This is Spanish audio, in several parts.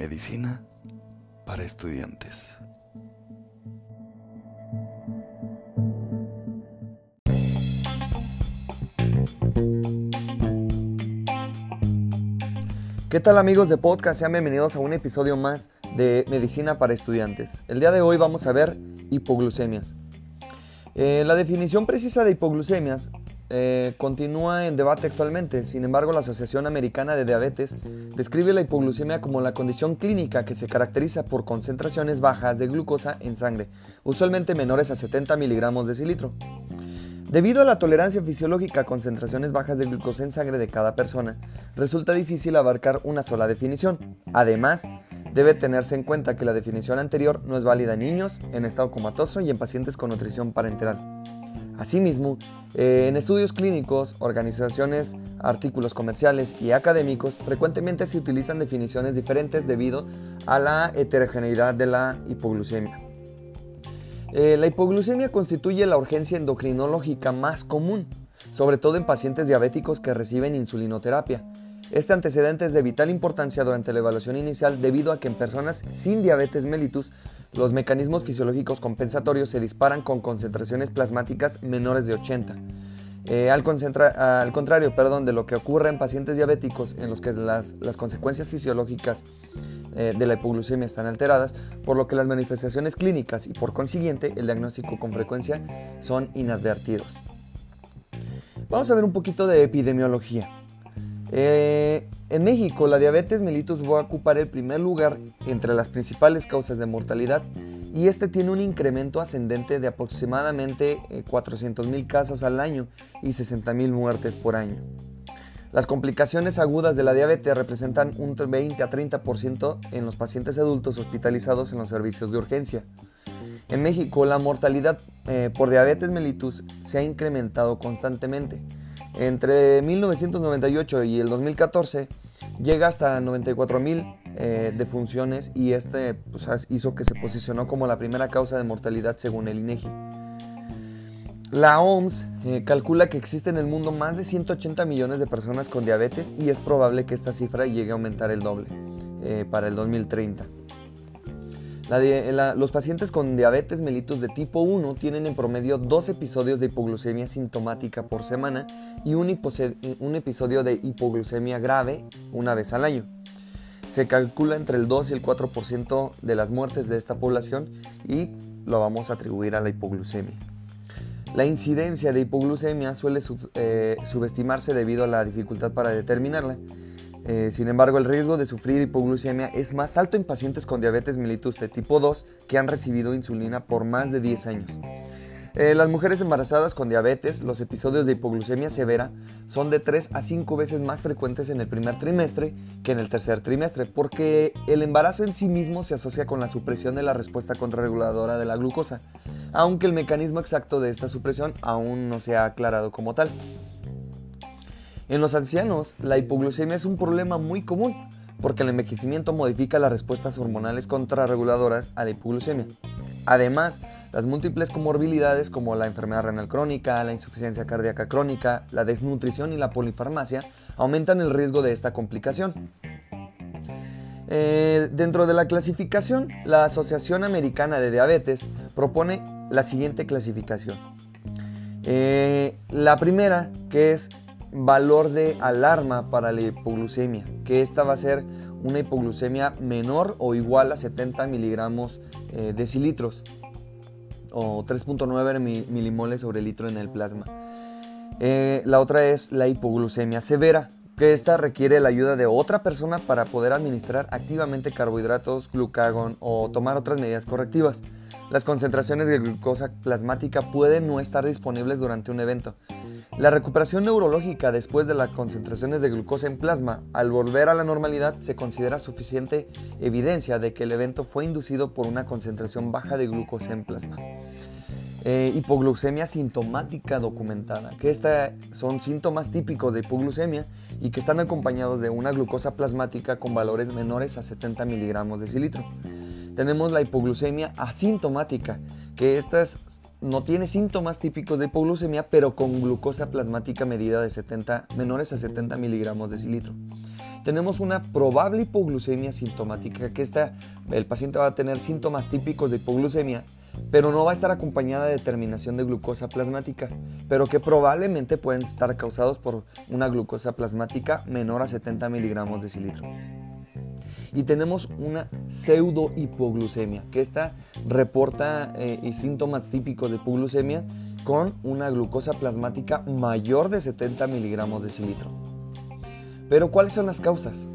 Medicina para estudiantes. ¿Qué tal amigos de podcast? Sean bienvenidos a un episodio más de Medicina para Estudiantes. El día de hoy vamos a ver hipoglucemias. Eh, la definición precisa de hipoglucemias eh, continúa en debate actualmente, sin embargo la Asociación Americana de Diabetes describe la hipoglucemia como la condición clínica que se caracteriza por concentraciones bajas de glucosa en sangre, usualmente menores a 70 miligramos de cilitro. Debido a la tolerancia fisiológica a concentraciones bajas de glucosa en sangre de cada persona, resulta difícil abarcar una sola definición. Además, debe tenerse en cuenta que la definición anterior no es válida en niños, en estado comatoso y en pacientes con nutrición parenteral. Asimismo, eh, en estudios clínicos, organizaciones, artículos comerciales y académicos, frecuentemente se utilizan definiciones diferentes debido a la heterogeneidad de la hipoglucemia. Eh, la hipoglucemia constituye la urgencia endocrinológica más común, sobre todo en pacientes diabéticos que reciben insulinoterapia. Este antecedente es de vital importancia durante la evaluación inicial debido a que en personas sin diabetes mellitus los mecanismos fisiológicos compensatorios se disparan con concentraciones plasmáticas menores de 80. Eh, al, al, contrario perdón, de lo que ocurre en pacientes diabéticos en los que las, las consecuencias fisiológicas eh, de la hipoglucemia están alteradas, por lo que las manifestaciones clínicas y por consiguiente el diagnóstico con frecuencia son inadvertidos. Vamos a ver un poquito de epidemiología. Eh, en México, la diabetes mellitus va a ocupar el primer lugar entre las principales causas de mortalidad y este tiene un incremento ascendente de aproximadamente 400.000 casos al año y 60.000 muertes por año. Las complicaciones agudas de la diabetes representan un 20 a 30% en los pacientes adultos hospitalizados en los servicios de urgencia. En México, la mortalidad eh, por diabetes mellitus se ha incrementado constantemente. Entre 1998 y el 2014 llega hasta 94 mil eh, defunciones y este pues, hizo que se posicionó como la primera causa de mortalidad según el INEGI. La OMS eh, calcula que existe en el mundo más de 180 millones de personas con diabetes y es probable que esta cifra llegue a aumentar el doble eh, para el 2030. Los pacientes con diabetes mellitus de tipo 1 tienen en promedio dos episodios de hipoglucemia sintomática por semana y un, un episodio de hipoglucemia grave una vez al año. Se calcula entre el 2 y el 4% de las muertes de esta población y lo vamos a atribuir a la hipoglucemia. La incidencia de hipoglucemia suele eh, subestimarse debido a la dificultad para determinarla. Eh, sin embargo, el riesgo de sufrir hipoglucemia es más alto en pacientes con diabetes mellitus de tipo 2 que han recibido insulina por más de 10 años. Eh, las mujeres embarazadas con diabetes, los episodios de hipoglucemia severa son de 3 a 5 veces más frecuentes en el primer trimestre que en el tercer trimestre, porque el embarazo en sí mismo se asocia con la supresión de la respuesta contrarreguladora de la glucosa, aunque el mecanismo exacto de esta supresión aún no se ha aclarado como tal. En los ancianos, la hipoglucemia es un problema muy común, porque el envejecimiento modifica las respuestas hormonales contrarreguladoras a la hipoglucemia. Además, las múltiples comorbilidades como la enfermedad renal crónica, la insuficiencia cardíaca crónica, la desnutrición y la polifarmacia aumentan el riesgo de esta complicación. Eh, dentro de la clasificación, la Asociación Americana de Diabetes propone la siguiente clasificación. Eh, la primera, que es valor de alarma para la hipoglucemia, que esta va a ser una hipoglucemia menor o igual a 70 miligramos eh, decilitros o 3.9 milimoles sobre litro en el plasma. Eh, la otra es la hipoglucemia severa, que esta requiere la ayuda de otra persona para poder administrar activamente carbohidratos, glucagón o tomar otras medidas correctivas. Las concentraciones de glucosa plasmática pueden no estar disponibles durante un evento. La recuperación neurológica después de las concentraciones de glucosa en plasma al volver a la normalidad se considera suficiente evidencia de que el evento fue inducido por una concentración baja de glucosa en plasma. Eh, hipoglucemia sintomática documentada, que estas son síntomas típicos de hipoglucemia y que están acompañados de una glucosa plasmática con valores menores a 70 miligramos de cilitro. Tenemos la hipoglucemia asintomática, que estas no tiene síntomas típicos de hipoglucemia, pero con glucosa plasmática medida de 70, menores a 70 miligramos de cilitro. tenemos una probable hipoglucemia sintomática, que esta, el paciente va a tener síntomas típicos de hipoglucemia, pero no va a estar acompañada de determinación de glucosa plasmática, pero que probablemente pueden estar causados por una glucosa plasmática menor a 70 miligramos de cilitro. Y tenemos una pseudo hipoglucemia, que esta reporta eh, síntomas típicos de hipoglucemia con una glucosa plasmática mayor de 70 miligramos de cilitro. Pero ¿cuáles son las causas?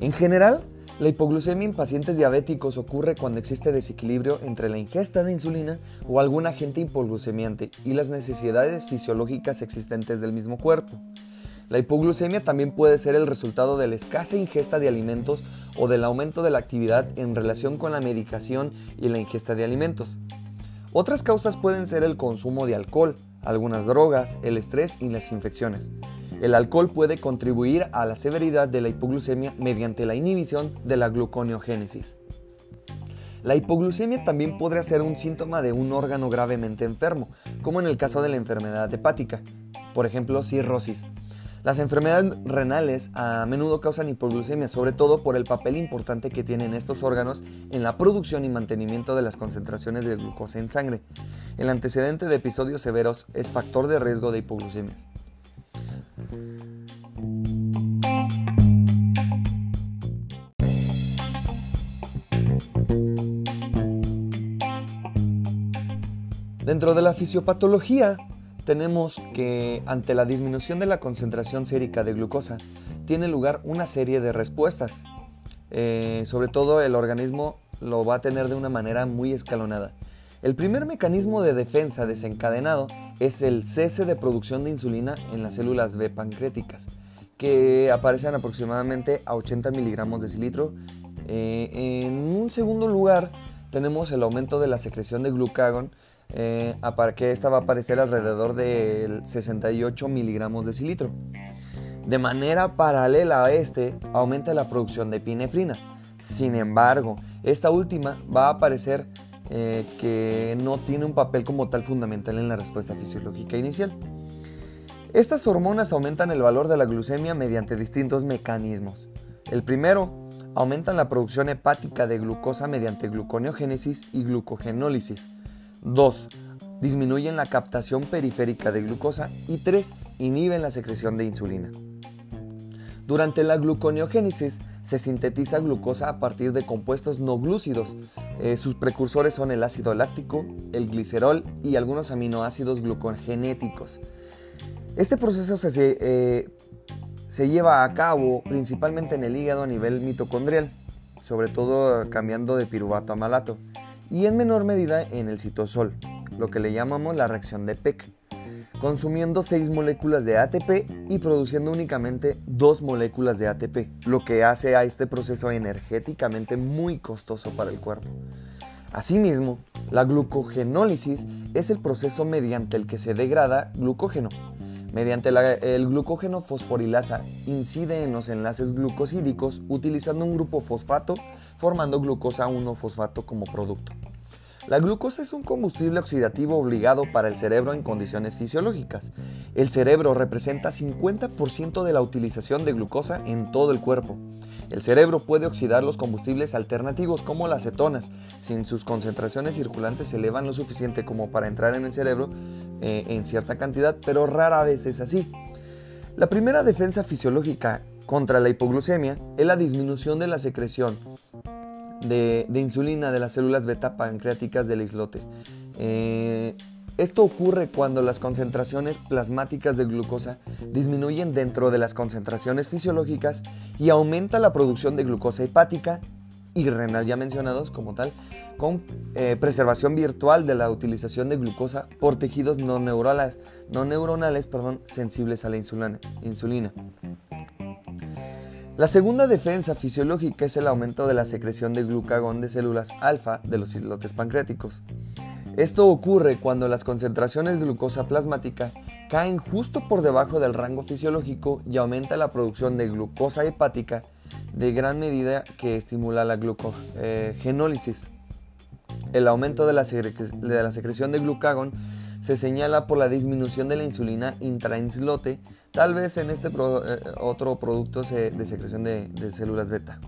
En general, la hipoglucemia en pacientes diabéticos ocurre cuando existe desequilibrio entre la ingesta de insulina o algún agente hipoglucemiante y las necesidades fisiológicas existentes del mismo cuerpo. La hipoglucemia también puede ser el resultado de la escasa ingesta de alimentos o del aumento de la actividad en relación con la medicación y la ingesta de alimentos. Otras causas pueden ser el consumo de alcohol, algunas drogas, el estrés y las infecciones. El alcohol puede contribuir a la severidad de la hipoglucemia mediante la inhibición de la gluconeogénesis. La hipoglucemia también podría ser un síntoma de un órgano gravemente enfermo, como en el caso de la enfermedad hepática, por ejemplo cirrosis. Las enfermedades renales a menudo causan hipoglucemia, sobre todo por el papel importante que tienen estos órganos en la producción y mantenimiento de las concentraciones de glucosa en sangre. El antecedente de episodios severos es factor de riesgo de hipoglucemias. Dentro de la fisiopatología, tenemos que ante la disminución de la concentración sérica de glucosa, tiene lugar una serie de respuestas. Eh, sobre todo el organismo lo va a tener de una manera muy escalonada. El primer mecanismo de defensa desencadenado es el cese de producción de insulina en las células B pancreáticas, que aparecen aproximadamente a 80 miligramos de cilitro. Eh, en un segundo lugar, tenemos el aumento de la secreción de glucagón, eh, que esta va a aparecer alrededor de 68 miligramos de cilitro. De manera paralela a este, aumenta la producción de epinefrina. Sin embargo, esta última va a aparecer eh, que no tiene un papel como tal fundamental en la respuesta fisiológica inicial. Estas hormonas aumentan el valor de la glucemia mediante distintos mecanismos. El primero, aumentan la producción hepática de glucosa mediante gluconeogénesis y glucogenólisis. 2. Disminuyen la captación periférica de glucosa. Y 3. Inhiben la secreción de insulina. Durante la gluconeogénesis se sintetiza glucosa a partir de compuestos no glúcidos. Eh, sus precursores son el ácido láctico, el glicerol y algunos aminoácidos glucogenéticos. Este proceso eh, se lleva a cabo principalmente en el hígado a nivel mitocondrial, sobre todo cambiando de piruvato a malato, y en menor medida en el citosol, lo que le llamamos la reacción de Peck consumiendo 6 moléculas de ATP y produciendo únicamente 2 moléculas de ATP, lo que hace a este proceso energéticamente muy costoso para el cuerpo. Asimismo, la glucogenólisis es el proceso mediante el que se degrada glucógeno. Mediante el glucógeno fosforilasa incide en los enlaces glucosídicos utilizando un grupo fosfato formando glucosa 1-fosfato como producto. La glucosa es un combustible oxidativo obligado para el cerebro en condiciones fisiológicas. El cerebro representa 50% de la utilización de glucosa en todo el cuerpo. El cerebro puede oxidar los combustibles alternativos como las cetonas, si sus concentraciones circulantes se lo suficiente como para entrar en el cerebro eh, en cierta cantidad, pero rara vez es así. La primera defensa fisiológica contra la hipoglucemia es la disminución de la secreción de, insulina de las células beta pancreáticas del islote. Eh, esto ocurre cuando las concentraciones plasmáticas de glucosa disminuyen dentro de las concentraciones fisiológicas y aumenta la producción de glucosa hepática y renal ya mencionados como tal, con eh, preservación virtual de la utilización de glucosa por tejidos no neuronales, no neuronales perdón, sensibles a la insulina. La segunda defensa fisiológica es el aumento de la secreción de glucagón de células alfa de los islotes pancreáticos. Esto ocurre cuando las concentraciones de glucosa plasmática caen justo por debajo del rango fisiológico y aumenta la producción de glucosa hepática de gran medida que estimula la glucogenólisis. El aumento de la, de la secreción de glucagón se señala por la disminución de la insulina intraislote, tal vez en este eh, otro producto de secreción de, células beta.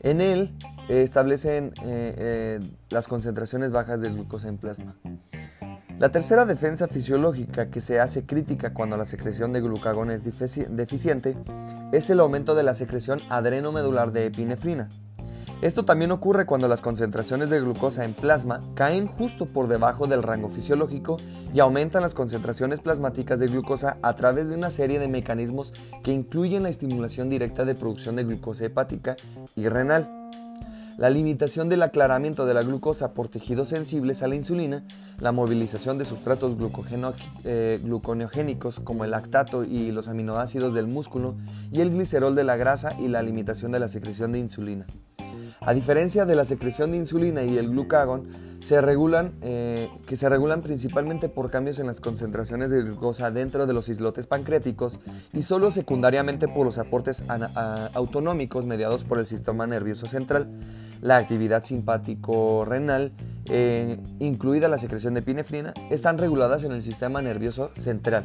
En él establecen eh, las concentraciones bajas de glucosa en plasma. La tercera defensa fisiológica que se hace crítica cuando la secreción de glucagón es deficiente es el aumento de la secreción adrenomedular de epinefrina. Esto también ocurre cuando las concentraciones de glucosa en plasma caen justo por debajo del rango fisiológico y aumentan las concentraciones plasmáticas de glucosa a través de una serie de mecanismos que incluyen la estimulación directa de producción de glucosa hepática y renal la limitación del aclaramiento de la glucosa por tejidos sensibles a la insulina, la movilización de sustratos eh, gluconeogénicos como el lactato y los aminoácidos del músculo y el glicerol de la grasa y la limitación de la secreción de insulina. A diferencia de la secreción de insulina y el glucagón, se regulan, eh, que se regulan principalmente por cambios en las concentraciones de glucosa dentro de los islotes pancreáticos y solo secundariamente por los aportes autonómicos mediados por el sistema nervioso central, la actividad simpático-renal, eh, incluida la secreción de epinefrina, están reguladas en el sistema nervioso central.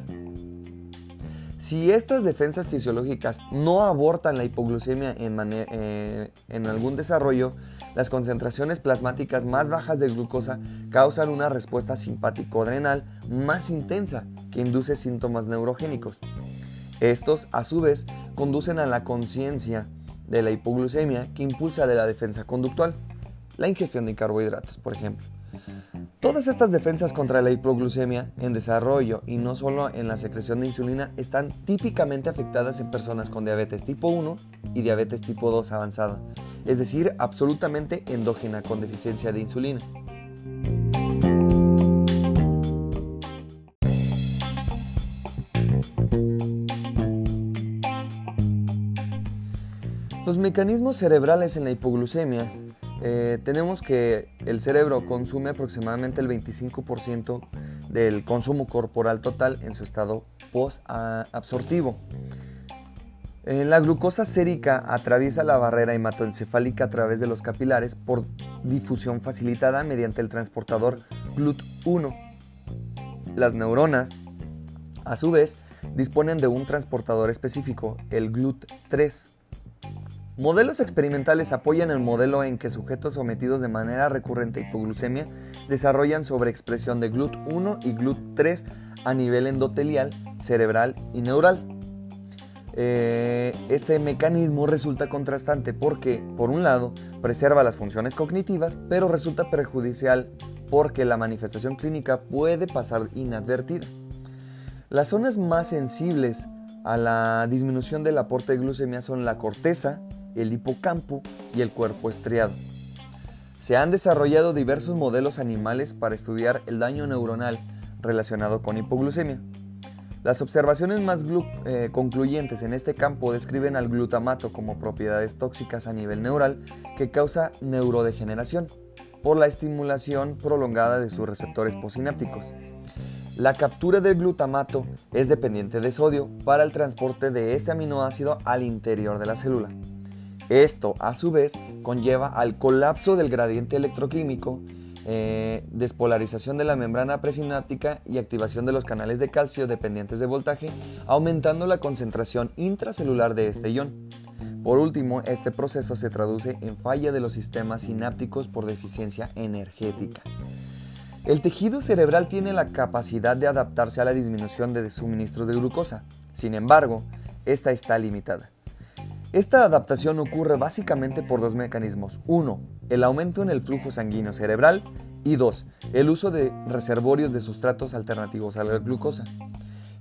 Si estas defensas fisiológicas no abortan la hipoglucemia en, eh, en, algún desarrollo, las concentraciones plasmáticas más bajas de glucosa causan una respuesta simpático-adrenal más intensa que induce síntomas neurogénicos. Estos, a su vez, conducen a la conciencia de la hipoglucemia que impulsa de la defensa conductual, la ingestión de carbohidratos, por ejemplo. Todas estas defensas contra la hipoglucemia en desarrollo y no solo en la secreción de insulina están típicamente afectadas en personas con diabetes tipo 1 y diabetes tipo 2 avanzada, es decir, absolutamente endógena con deficiencia de insulina. Los mecanismos cerebrales en la hipoglucemia eh, tenemos que el cerebro consume aproximadamente el 25% del consumo corporal total en su estado post-absortivo. Eh, la glucosa sérica atraviesa la barrera hematoencefálica a través de los capilares por difusión facilitada mediante el transportador GLUT1. Las neuronas, a su vez, disponen de un transportador específico, el GLUT3. Modelos experimentales apoyan el modelo en que sujetos sometidos de manera recurrente a hipoglucemia desarrollan sobreexpresión de GLUT1 y GLUT3 a nivel endotelial, cerebral y neural. Eh, este mecanismo resulta contrastante porque, por un lado, preserva las funciones cognitivas, pero resulta perjudicial porque la manifestación clínica puede pasar inadvertida. Las zonas más sensibles a la disminución del aporte de glucemia son la corteza, el hipocampo y el cuerpo estriado. Se han desarrollado diversos modelos animales para estudiar el daño neuronal relacionado con hipoglucemia. Las observaciones más eh, concluyentes en este campo describen al glutamato como propiedades tóxicas a nivel neural que causa neurodegeneración por la estimulación prolongada de sus receptores posinápticos. La captura del glutamato es dependiente de sodio para el transporte de este aminoácido al interior de la célula. Esto, a su vez, conlleva al colapso del gradiente electroquímico, eh, despolarización de la membrana presináptica y activación de los canales de calcio dependientes de voltaje, aumentando la concentración intracelular de este ion. Por último, este proceso se traduce en falla de los sistemas sinápticos por deficiencia energética. El tejido cerebral tiene la capacidad de adaptarse a la disminución de suministros de glucosa, sin embargo, esta está limitada. Esta adaptación ocurre básicamente por dos mecanismos. Uno, el aumento en el flujo sanguíneo cerebral y dos, el uso de reservorios de sustratos alternativos a la glucosa.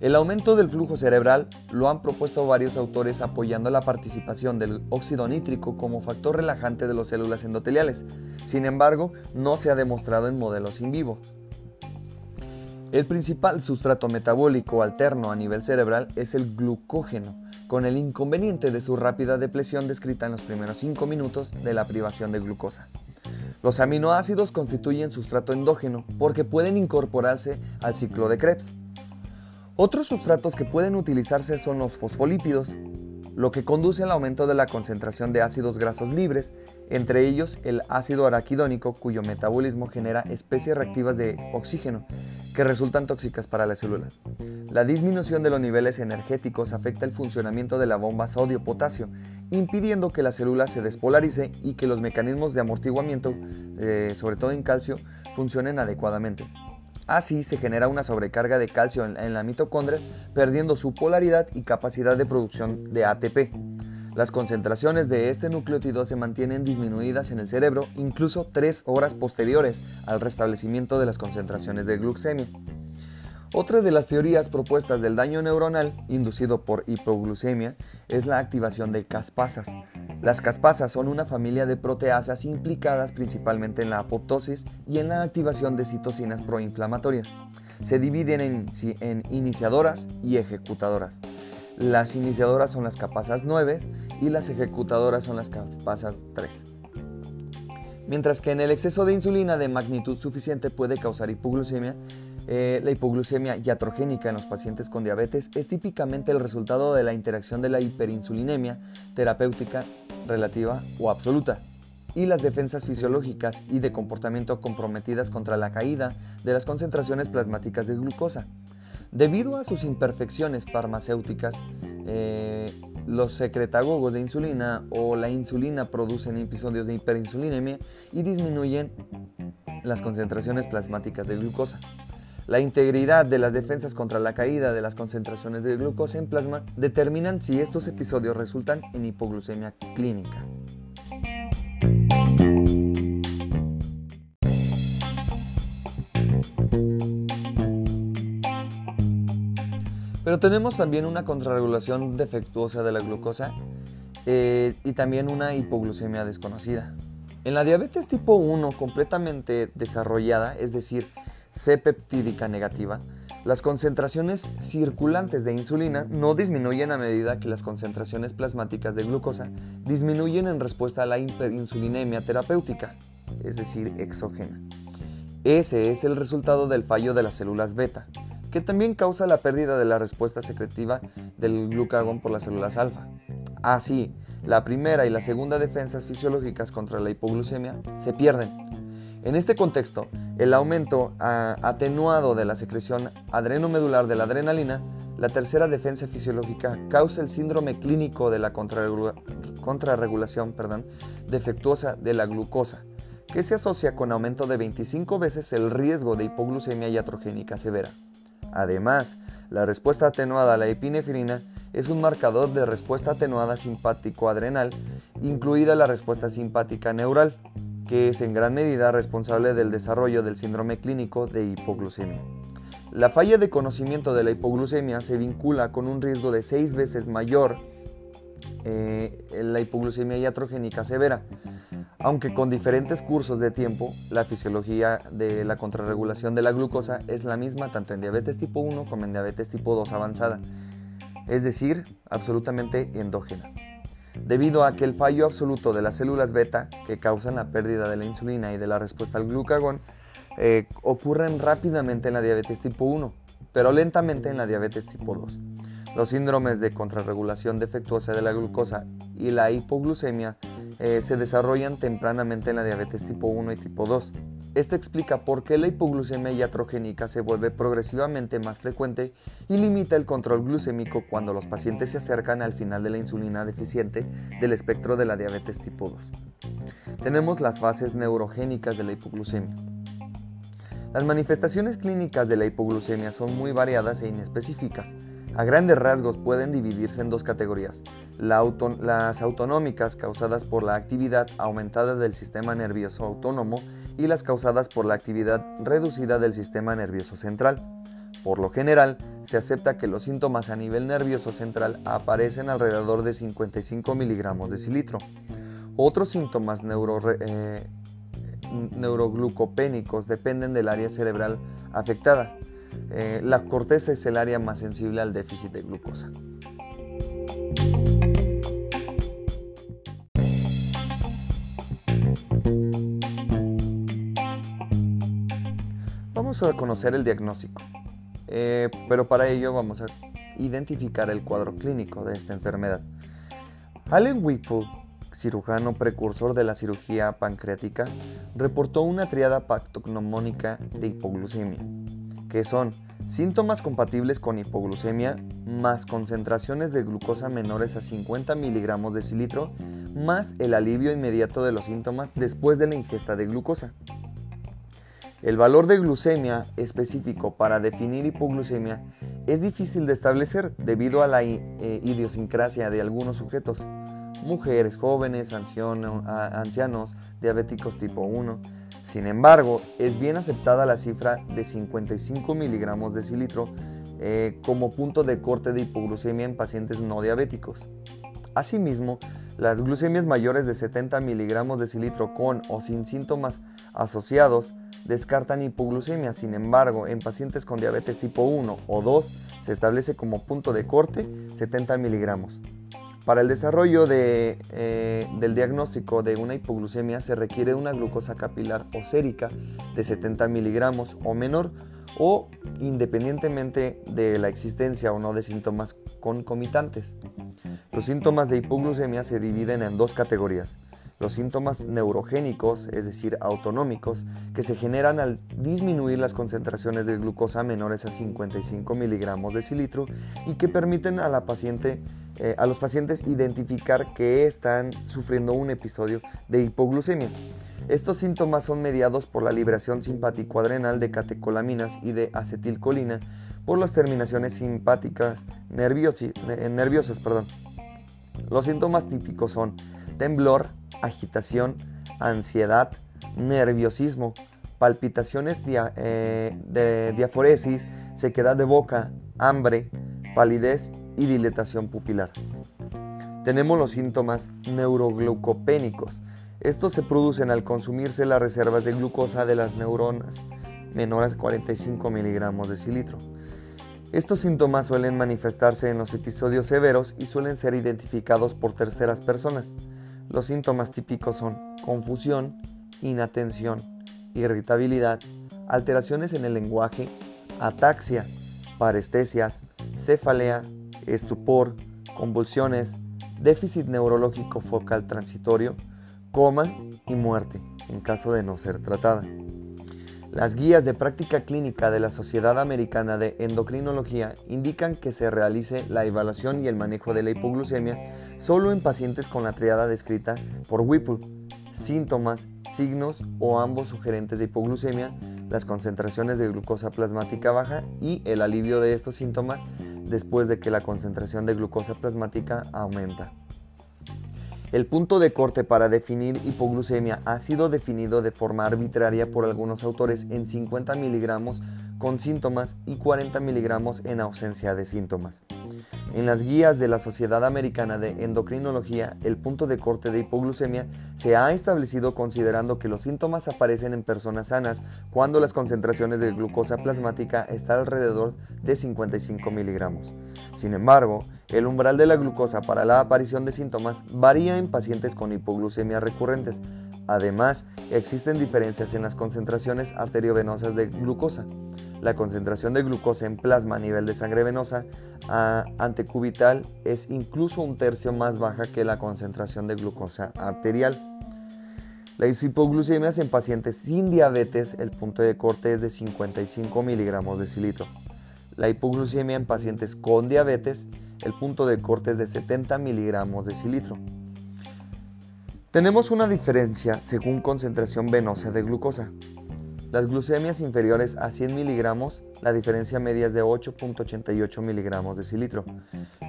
El aumento del flujo cerebral lo han propuesto varios autores apoyando la participación del óxido nítrico como factor relajante de las células endoteliales. Sin embargo, no se ha demostrado en modelos in vivo. El principal sustrato metabólico alterno a nivel cerebral es el glucógeno, con el inconveniente de su rápida depresión descrita en los primeros 5 minutos de la privación de glucosa. Los aminoácidos constituyen sustrato endógeno porque pueden incorporarse al ciclo de Krebs. Otros sustratos que pueden utilizarse son los fosfolípidos, lo que conduce al aumento de la concentración de ácidos grasos libres, entre ellos el ácido araquidónico cuyo metabolismo genera especies reactivas de oxígeno, que resultan tóxicas para la célula. La disminución de los niveles energéticos afecta el funcionamiento de la bomba sodio-potasio, impidiendo que la célula se despolarice y que los mecanismos de amortiguamiento, eh, sobre todo en calcio, funcionen adecuadamente. Así se genera una sobrecarga de calcio en la mitocondria, perdiendo su polaridad y capacidad de producción de ATP. Las concentraciones de este nucleótido se mantienen disminuidas en el cerebro incluso tres horas posteriores al restablecimiento de las concentraciones de glucemia. Otra de las teorías propuestas del daño neuronal inducido por hipoglucemia es la activación de caspasas. Las caspasas son una familia de proteasas implicadas principalmente en la apoptosis y en la activación de citocinas proinflamatorias. Se dividen en, iniciadoras y ejecutadoras. Las iniciadoras son las capasas 9 y las ejecutadoras son las capasas 3. Mientras que en el exceso de insulina de magnitud suficiente puede causar hipoglucemia, eh, la hipoglucemia iatrogénica en los pacientes con diabetes es típicamente el resultado de la interacción de la hiperinsulinemia terapéutica relativa o absoluta y las defensas fisiológicas y de comportamiento comprometidas contra la caída de las concentraciones plasmáticas de glucosa. Debido a sus imperfecciones farmacéuticas, eh, los secretagogos de insulina o la insulina producen episodios de hiperinsulinemia y disminuyen las concentraciones plasmáticas de glucosa. La integridad de las defensas contra la caída de las concentraciones de glucosa en plasma determinan si estos episodios resultan en hipoglucemia clínica. Pero tenemos también una contrarregulación defectuosa de la glucosa eh, y también una hipoglucemia desconocida. En la diabetes tipo 1 completamente desarrollada, es decir, C-peptídica negativa, las concentraciones circulantes de insulina no disminuyen a medida que las concentraciones plasmáticas de glucosa disminuyen en respuesta a la hiperinsulinemia terapéutica, es decir, exógena. Ese es el resultado del fallo de las células beta, que también causa la pérdida de la respuesta secretiva del glucagón por las células alfa. Así, la primera y la segunda defensas fisiológicas contra la hipoglucemia se pierden. En este contexto, el aumento atenuado de la secreción adrenomedular de la adrenalina, la tercera defensa fisiológica, causa el síndrome clínico de la contrarregulación defectuosa de la glucosa, que se asocia con aumento de 25 veces el riesgo de hipoglucemia iatrogénica severa. Además, la respuesta atenuada a la epinefrina es un marcador de respuesta atenuada simpático-adrenal, incluida la respuesta simpática neural, que es en gran medida responsable del desarrollo del síndrome clínico de hipoglucemia. La falla de conocimiento de la hipoglucemia se vincula con un riesgo de seis veces mayor eh, la hipoglucemia iatrogénica severa, aunque con diferentes cursos de tiempo, la fisiología de la contrarregulación de la glucosa es la misma tanto en diabetes tipo 1 como en diabetes tipo 2 avanzada, es decir, absolutamente endógena. Debido a que el fallo absoluto de las células beta, que causan la pérdida de la insulina y de la respuesta al glucagón, eh, ocurren rápidamente en la diabetes tipo 1, pero lentamente en la diabetes tipo 2. Los síndromes de contrarregulación defectuosa de la glucosa y la hipoglucemia eh, se desarrollan tempranamente en la diabetes tipo 1 y tipo 2. Esto explica por qué la hipoglucemia iatrogénica se vuelve progresivamente más frecuente y limita el control glucémico cuando los pacientes se acercan al final de la insulina deficiente del espectro de la diabetes tipo 2. Tenemos las fases neurogénicas de la hipoglucemia. Las manifestaciones clínicas de la hipoglucemia son muy variadas e inespecíficas. A grandes rasgos pueden dividirse en dos categorías, las autonómicas causadas por la actividad aumentada del sistema nervioso autónomo y las causadas por la actividad reducida del sistema nervioso central. Por lo general, se acepta que los síntomas a nivel nervioso central aparecen alrededor de 55 miligramos de cilitro. Otros síntomas eh, neuroglucopénicos dependen del área cerebral afectada. Eh, la corteza es el área más sensible al déficit de glucosa. Vamos a conocer el diagnóstico, eh, pero para ello vamos a identificar el cuadro clínico de esta enfermedad. Allen Whipple, cirujano precursor de la cirugía pancreática, reportó una triada patognomónica de hipoglucemia que son síntomas compatibles con hipoglucemia más concentraciones de glucosa menores a 50 miligramos de cilitro más el alivio inmediato de los síntomas después de la ingesta de glucosa. El valor de glucemia específico para definir hipoglucemia es difícil de establecer debido a la eh, idiosincrasia de algunos sujetos, mujeres, jóvenes, ancianos, diabéticos tipo 1. Sin embargo, es bien aceptada la cifra de 55 miligramos de cilitro eh, como punto de corte de hipoglucemia en pacientes no diabéticos. Asimismo, las glucemias mayores de 70 miligramos de cilitro con o sin síntomas asociados descartan hipoglucemia, sin embargo, en pacientes con diabetes tipo 1 o 2 se establece como punto de corte 70 miligramos. Para el desarrollo eh, del diagnóstico de una hipoglucemia se requiere una glucosa capilar o sérica de 70 miligramos o menor o independientemente de la existencia o no de síntomas concomitantes. Los síntomas de hipoglucemia se dividen en dos categorías los síntomas neurogénicos, es decir, autonómicos, que se generan al disminuir las concentraciones de glucosa menores a 55 miligramos de cilitro y que permiten a, la paciente, eh, a los pacientes identificar que están sufriendo un episodio de hipoglucemia. Estos síntomas son mediados por la liberación simpático-adrenal de catecolaminas y de acetilcolina por las terminaciones simpáticas nerviosas. Perdón. Los síntomas típicos son temblor, agitación, ansiedad, nerviosismo, palpitaciones eh, de diaforesis, sequedad de boca, hambre, palidez y dilatación pupilar. Tenemos los síntomas neuroglucopénicos. Estos se producen al consumirse las reservas de glucosa de las neuronas menores a 45 miligramos de cilitro. Estos síntomas suelen manifestarse en los episodios severos y suelen ser identificados por terceras personas. Los síntomas típicos son confusión, inatención, irritabilidad, alteraciones en el lenguaje, ataxia, parestesias, cefalea, estupor, convulsiones, déficit neurológico focal transitorio, coma y muerte en caso de no ser tratada. Las guías de práctica clínica de la Sociedad Americana de Endocrinología indican que se realice la evaluación y el manejo de la hipoglucemia solo en pacientes con la triada descrita por Whipple, síntomas, signos o ambos sugerentes de hipoglucemia, las concentraciones de glucosa plasmática baja y el alivio de estos síntomas después de que la concentración de glucosa plasmática aumenta. El punto de corte para definir hipoglucemia ha sido definido de forma arbitraria por algunos autores en 50 miligramos con síntomas y 40 miligramos en ausencia de síntomas. En las guías de la Sociedad Americana de Endocrinología, el punto de corte de hipoglucemia se ha establecido considerando que los síntomas aparecen en personas sanas cuando las concentraciones de glucosa plasmática están alrededor de 55 miligramos. Sin embargo, el umbral de la glucosa para la aparición de síntomas varía en pacientes con hipoglucemia recurrentes. Además, existen diferencias en las concentraciones arteriovenosas de glucosa. La concentración de glucosa en plasma a nivel de sangre venosa antecubital es incluso un tercio más baja que la concentración de glucosa arterial. Las hipoglucemias en pacientes sin diabetes, el punto de corte es de 55 miligramos de cilitro. La hipoglucemia en pacientes con diabetes, el punto de corte es de 70 miligramos de cilitro. Tenemos una diferencia según concentración venosa de glucosa. Las glucemias inferiores a 100 miligramos, la diferencia media es de 8.88 miligramos de cilitro.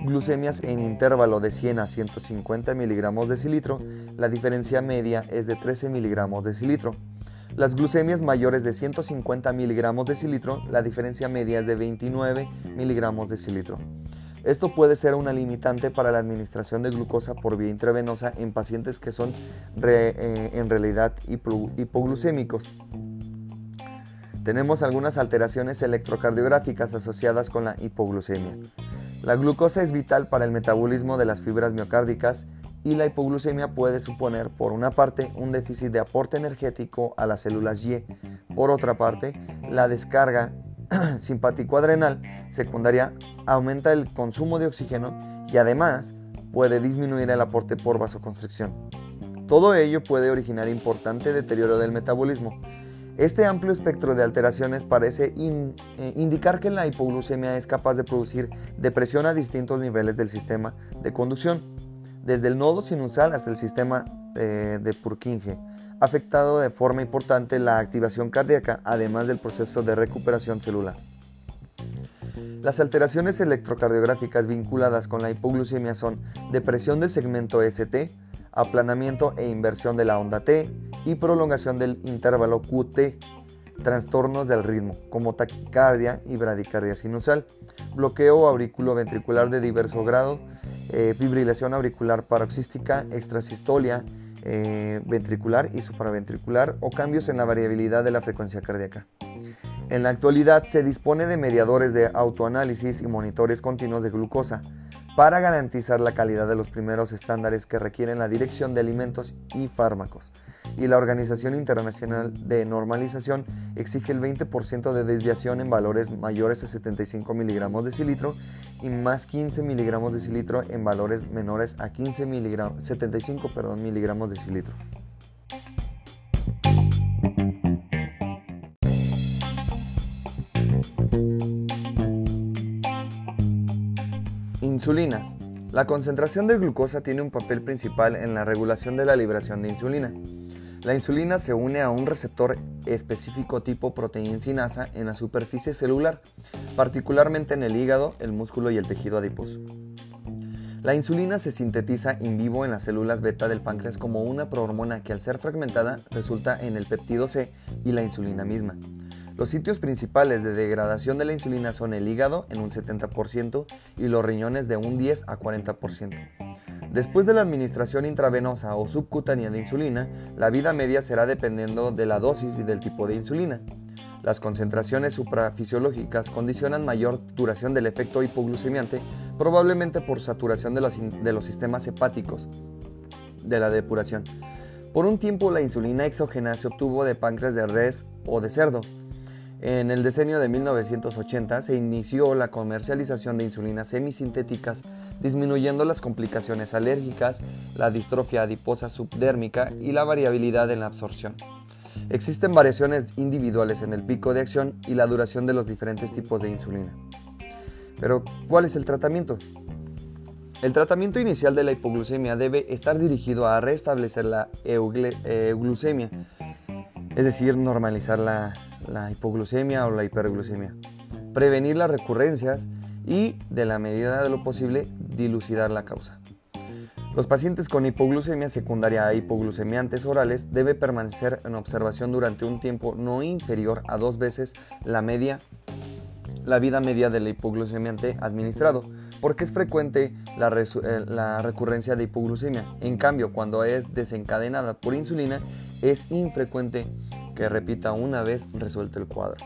Glucemias en intervalo de 100 a 150 miligramos de cilitro, la diferencia media es de 13 miligramos de cilitro. Las glucemias mayores de 150 miligramos de cilitro, la diferencia media es de 29 miligramos de cilitro. Esto puede ser una limitante para la administración de glucosa por vía intravenosa en pacientes que son eh, en realidad hipoglucémicos. Tenemos algunas alteraciones electrocardiográficas asociadas con la hipoglucemia. La glucosa es vital para el metabolismo de las fibras miocárdicas y la hipoglucemia puede suponer, por una parte, un déficit de aporte energético a las células Y, por otra parte, la descarga simpático-adrenal secundaria aumenta el consumo de oxígeno y además puede disminuir el aporte por vasoconstricción. Todo ello puede originar importante deterioro del metabolismo. Este amplio espectro de alteraciones parece eh, indicar que la hipoglucemia es capaz de producir depresión a distintos niveles del sistema de conducción, desde el nodo sinusal hasta el sistema eh, de Purkinje, afectado de forma importante la activación cardíaca, además del proceso de recuperación celular. Las alteraciones electrocardiográficas vinculadas con la hipoglucemia son depresión del segmento ST, aplanamiento e inversión de la onda T, y prolongación del intervalo QT, trastornos del ritmo, como taquicardia y bradicardia sinusal, bloqueo auriculoventricular de diverso grado, eh, fibrilación auricular paroxística, extrasistolia eh, ventricular y supraventricular o cambios en la variabilidad de la frecuencia cardíaca. En la actualidad se dispone de mediadores de autoanálisis y monitores continuos de glucosa para garantizar la calidad de los primeros estándares que requieren la dirección de alimentos y fármacos y la Organización Internacional de Normalización exige el 20% de desviación en valores mayores a 75 miligramos de cilitro y más 15 miligramos de cilitro en valores menores a 15 miligramos, 75 perdón, miligramos de cilitro. Insulinas. La concentración de glucosa tiene un papel principal en la regulación de la liberación de insulina. La insulina se une a un receptor específico tipo proteincinasa en la superficie celular, particularmente en el hígado, el músculo y el tejido adiposo. La insulina se sintetiza in vivo en las células beta del páncreas como una prohormona que al ser fragmentada resulta en el peptido C y la insulina misma. Los sitios principales de degradación de la insulina son el hígado en un 70% y los riñones de un 10 a 40%. Después de la administración intravenosa o subcutánea de insulina, la vida media será dependiendo de la dosis y del tipo de insulina. Las concentraciones suprafisiológicas condicionan mayor duración del efecto hipoglucemiante, probablemente por saturación de los, de los sistemas hepáticos de la depuración. Por un tiempo la insulina exógena se obtuvo de páncreas de res o de cerdo, en el decenio de 1980 se inició la comercialización de insulinas semisintéticas, disminuyendo las complicaciones alérgicas, la distrofia adiposa subdérmica y la variabilidad en la absorción. Existen variaciones individuales en el pico de acción y la duración de los diferentes tipos de insulina. Pero, ¿cuál es el tratamiento? El tratamiento inicial de la hipoglucemia debe estar dirigido a restablecer la euglucemia, es decir, normalizar la, la hipoglucemia o la hiperglucemia, prevenir las recurrencias y, de la medida de lo posible, dilucidar la causa. Los pacientes con hipoglucemia secundaria a hipoglucemiantes orales debe permanecer en observación durante un tiempo no inferior a dos veces la media la vida media del hipoglucemiante administrado, porque es frecuente la, eh, la, recurrencia de hipoglucemia. En cambio, cuando es desencadenada por insulina, es infrecuente que repita una vez resuelto el cuadro.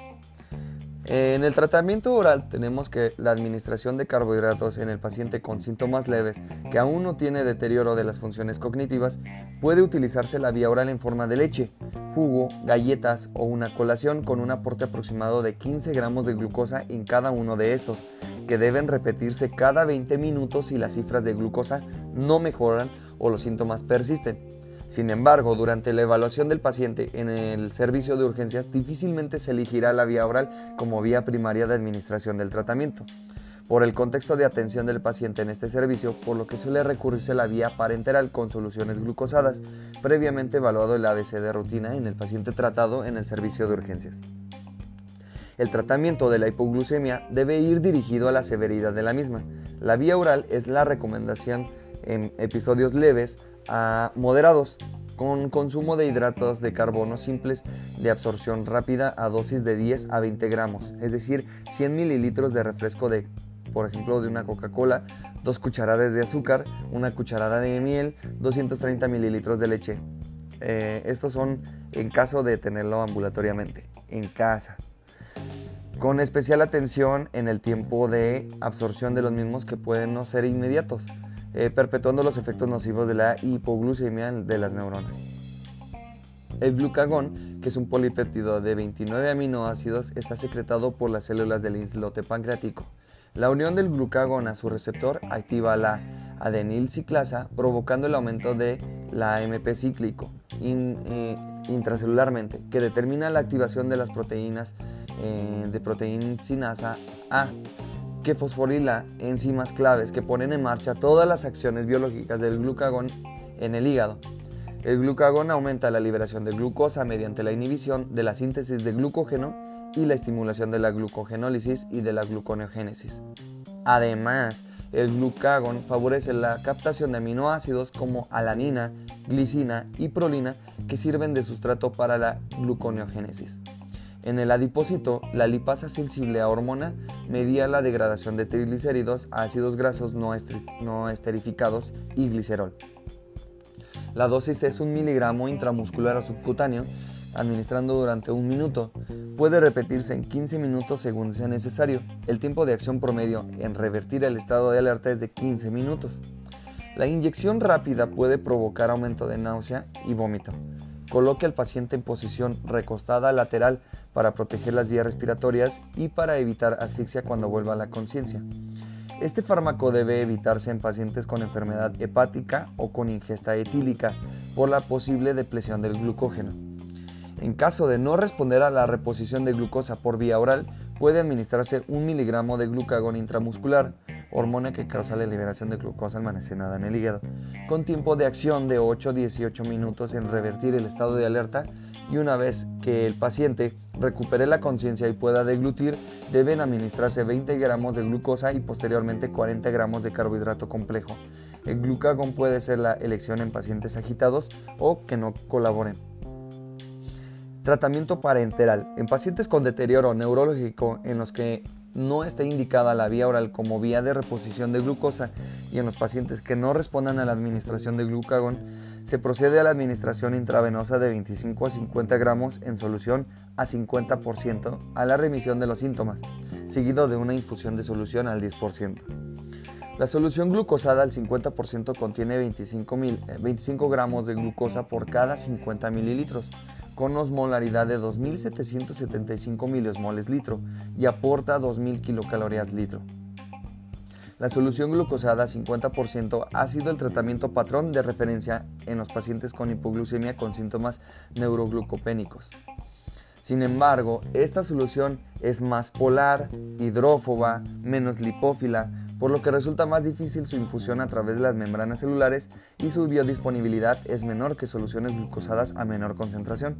En el tratamiento oral tenemos que la administración de carbohidratos en el paciente con síntomas leves que aún no tiene deterioro de las funciones cognitivas puede utilizarse la vía oral en forma de leche, jugo, galletas o una colación con un aporte aproximado de 15 gramos de glucosa en cada uno de estos, que deben repetirse cada 20 minutos si las cifras de glucosa no mejoran o los síntomas persisten. Sin embargo, durante la evaluación del paciente en el servicio de urgencias difícilmente se elegirá la vía oral como vía primaria de administración del tratamiento. Por el contexto de atención del paciente en este servicio, por lo que suele recurrirse la vía parenteral con soluciones glucosadas, previamente evaluado el ABC de rutina en el paciente tratado en el servicio de urgencias. El tratamiento de la hipoglucemia debe ir dirigido a la severidad de la misma. La vía oral es la recomendación en episodios leves a moderados, con consumo de hidratos de carbono simples de absorción rápida a dosis de 10 a 20 gramos, es decir, 100 mililitros de refresco de, por ejemplo, de una Coca-Cola, dos cucharadas de azúcar, una cucharada de miel, 230 mililitros de leche. Eh, estos son en caso de tenerlo ambulatoriamente, en casa. Con especial atención en el tiempo de absorción de los mismos que pueden no ser inmediatos. Eh, perpetuando los efectos nocivos de la hipoglucemia de las neuronas. El glucagón, que es un polipéptido de 29 aminoácidos, está secretado por las células del islote pancreático. La unión del glucagón a su receptor activa la adenilciclasa, provocando el aumento de la AMP cíclico, eh, intracelularmente que determina la activación de las proteínas eh, de proteincinasa A, que fosforila enzimas claves que ponen en marcha todas las acciones biológicas del glucagón en el hígado. El glucagón aumenta la liberación de glucosa mediante la inhibición de la síntesis de glucógeno y la estimulación de la glucogenólisis y de la gluconeogénesis. Además, el glucagón favorece la captación de aminoácidos como alanina, glicina y prolina que sirven de sustrato para la gluconeogénesis. En el adipósito, la lipasa sensible a hormona media la degradación de triglicéridos ácidos grasos no, no esterificados y glicerol. La dosis es un miligramo intramuscular o subcutáneo administrando durante un minuto. Puede repetirse en 15 minutos según sea necesario. El tiempo de acción promedio en revertir el estado de alerta es de 15 minutos. La inyección rápida puede provocar aumento de náusea y vómito. Coloque al paciente en posición recostada lateral para proteger las vías respiratorias y para evitar asfixia cuando vuelva a la conciencia. Este fármaco debe evitarse en pacientes con enfermedad hepática o con ingesta etílica por la posible depresión del glucógeno. En caso de no responder a la reposición de glucosa por vía oral, puede administrarse un miligramo de glucagón intramuscular, hormona que causa la liberación de glucosa almacenada en el hígado, con tiempo de acción de 8-18 minutos en revertir el estado de alerta y una vez que el paciente recupere la conciencia y pueda deglutir, deben administrarse 20 gramos de glucosa y posteriormente 40 gramos de carbohidrato complejo. El glucagón puede ser la elección en pacientes agitados o que no colaboren. Tratamiento parenteral. En pacientes con deterioro neurológico en los que no esté indicada la vía oral como vía de reposición de glucosa y en los pacientes que no respondan a la administración de glucagón, se procede a la administración intravenosa de 25 a 50 gramos en solución a 50% a la remisión de los síntomas, seguido de una infusión de solución al 10%. La solución glucosada al 50% contiene 25, 25 gramos de glucosa por cada 50 mililitros con osmolaridad de 2.775 miliosmoles litro y aporta 2.000 kilocalorías litro. La solución glucosada 50% ha sido el tratamiento patrón de referencia en los pacientes con hipoglucemia con síntomas neuroglucopénicos. Sin embargo, esta solución es más polar, hidrófoba, menos lipófila, por lo que resulta más difícil su infusión a través de las membranas celulares y su biodisponibilidad es menor que soluciones glucosadas a menor concentración.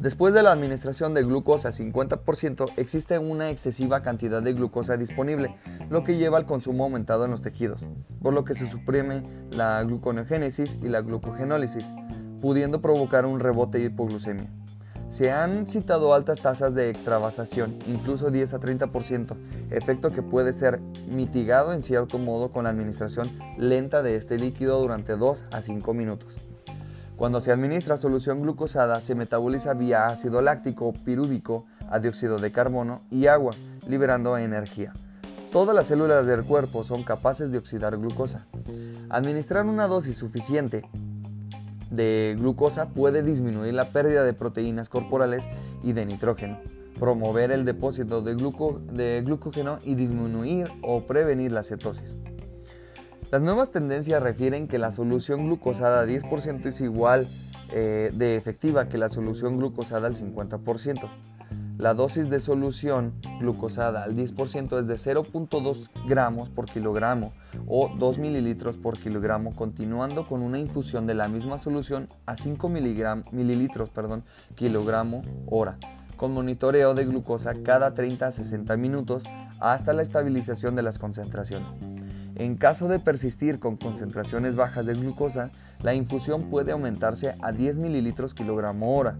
Después de la administración de glucosa 50%, existe una excesiva cantidad de glucosa disponible, lo que lleva al consumo aumentado en los tejidos, por lo que se suprime la gluconeogénesis y la glucogenólisis, pudiendo provocar un rebote de hipoglucemia. Se han citado altas tasas de extravasación, incluso 10 a 30%, efecto que puede ser mitigado en cierto modo con la administración lenta de este líquido durante 2 a 5 minutos. Cuando se administra solución glucosada, se metaboliza vía ácido láctico, pirúvico, a dióxido de carbono y agua, liberando energía. Todas las células del cuerpo son capaces de oxidar glucosa. Administrar una dosis suficiente de glucosa puede disminuir la pérdida de proteínas corporales y de nitrógeno, promover el depósito de, glucógeno y disminuir o prevenir la cetosis. Las nuevas tendencias refieren que la solución glucosada 10% es igual eh, de efectiva que la solución glucosada al 50%. La dosis de solución glucosada al 10% es de 0.2 gramos por kilogramo o 2 mililitros por kilogramo, continuando con una infusión de la misma solución a 5 mililitros perdón, kilogramo hora, con monitoreo de glucosa cada 30 a 60 minutos hasta la estabilización de las concentraciones. En caso de persistir con concentraciones bajas de glucosa, la infusión puede aumentarse a 10 mililitros kilogramo hora.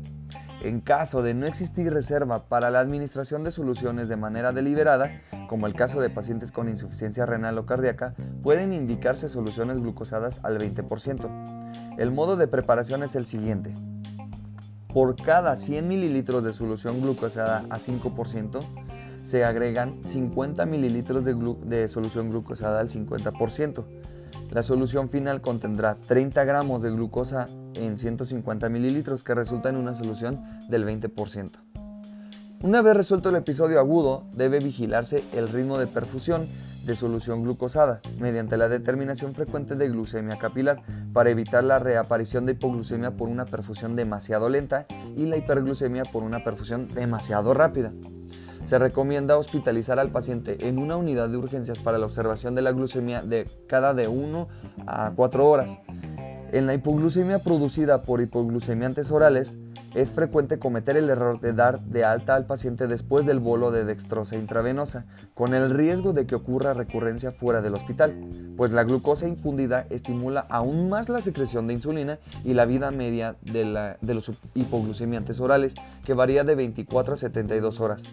En caso de no existir reserva para la administración de soluciones de manera deliberada, como el caso de pacientes con insuficiencia renal o cardíaca, pueden indicarse soluciones glucosadas al 20%. El modo de preparación es el siguiente. Por cada 100 mililitros de solución glucosada a 5%, se agregan 50 mililitros de, de solución glucosada al 50%. La solución final contendrá 30 gramos de glucosa en 150 mililitros que resulta en una solución del 20%. Una vez resuelto el episodio agudo, debe vigilarse el ritmo de perfusión de solución glucosada mediante la determinación frecuente de glucemia capilar para evitar la reaparición de hipoglucemia por una perfusión demasiado lenta y la hiperglucemia por una perfusión demasiado rápida. Se recomienda hospitalizar al paciente en una unidad de urgencias para la observación de la glucemia de cada de 1 a 4 horas. En la hipoglucemia producida por hipoglucemiantes orales, es frecuente cometer el error de dar de alta al paciente después del bolo de dextrosa intravenosa, con el riesgo de que ocurra recurrencia fuera del hospital, pues la glucosa infundida estimula aún más la secreción de insulina y la vida media de, de los hipoglucemiantes orales, que varía de 24 a 72 horas.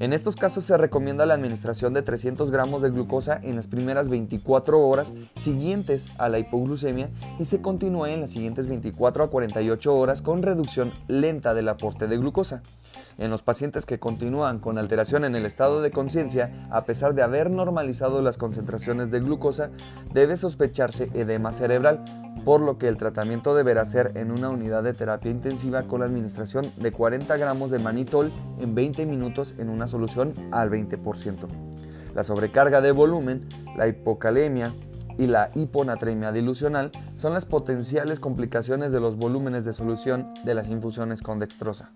En estos casos se recomienda la administración de 300 gramos de glucosa en las primeras 24 horas siguientes a la hipoglucemia y se continúa en las siguientes 24 a 48 horas con reducción lenta del aporte de glucosa. En los pacientes que continúan con alteración en el estado de conciencia, a pesar de haber normalizado las concentraciones de glucosa, debe sospecharse edema cerebral, por lo que el tratamiento deberá ser en una unidad de terapia intensiva con la administración de 40 gramos de manitol en 20 minutos en una solución al 20%. La sobrecarga de volumen, la hipocalemia y la hiponatremia dilucional son las potenciales complicaciones de los volúmenes de solución de las infusiones con dextrosa.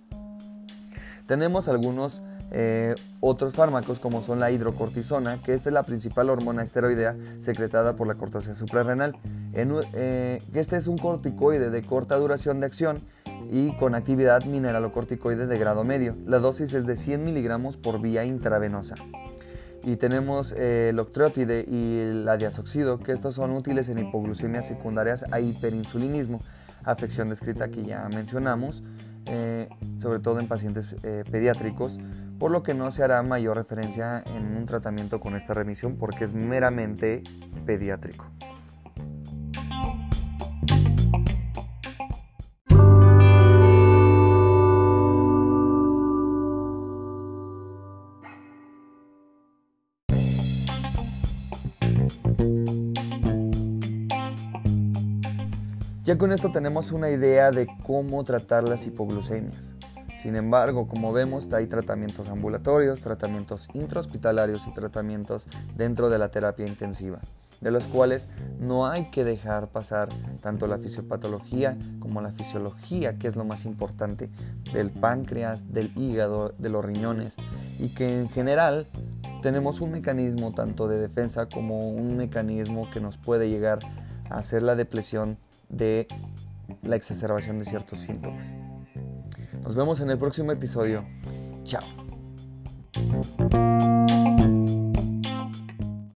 Tenemos algunos eh, otros fármacos como son la hidrocortisona, que esta es la principal hormona esteroidea secretada por la corteza suprarrenal. Eh, este es un corticoide de corta duración de acción y con actividad mineralocorticoide de grado medio. La dosis es de 100 miligramos por vía intravenosa. Y tenemos eh, el octreotide y la diazoxido, que estos son útiles en hipoglucemias secundarias a hiperinsulinismo, afección descrita que ya mencionamos, sobre todo en pacientes pediátricos por lo que no se hará mayor referencia en un tratamiento con esta remisión porque es meramente pediátrico. Con esto tenemos una idea de cómo tratar las hipoglucemias. Sin embargo, como vemos, hay tratamientos ambulatorios, tratamientos intrahospitalarios y tratamientos dentro de la terapia intensiva, de los cuales no hay que dejar pasar tanto la fisiopatología como la fisiología, que es lo más importante, del páncreas, del hígado, de los riñones, y que en general tenemos un mecanismo tanto de defensa como un mecanismo que nos puede llegar a hacer la depresión de la exacerbación de ciertos síntomas. Nos vemos en el próximo episodio. Chao.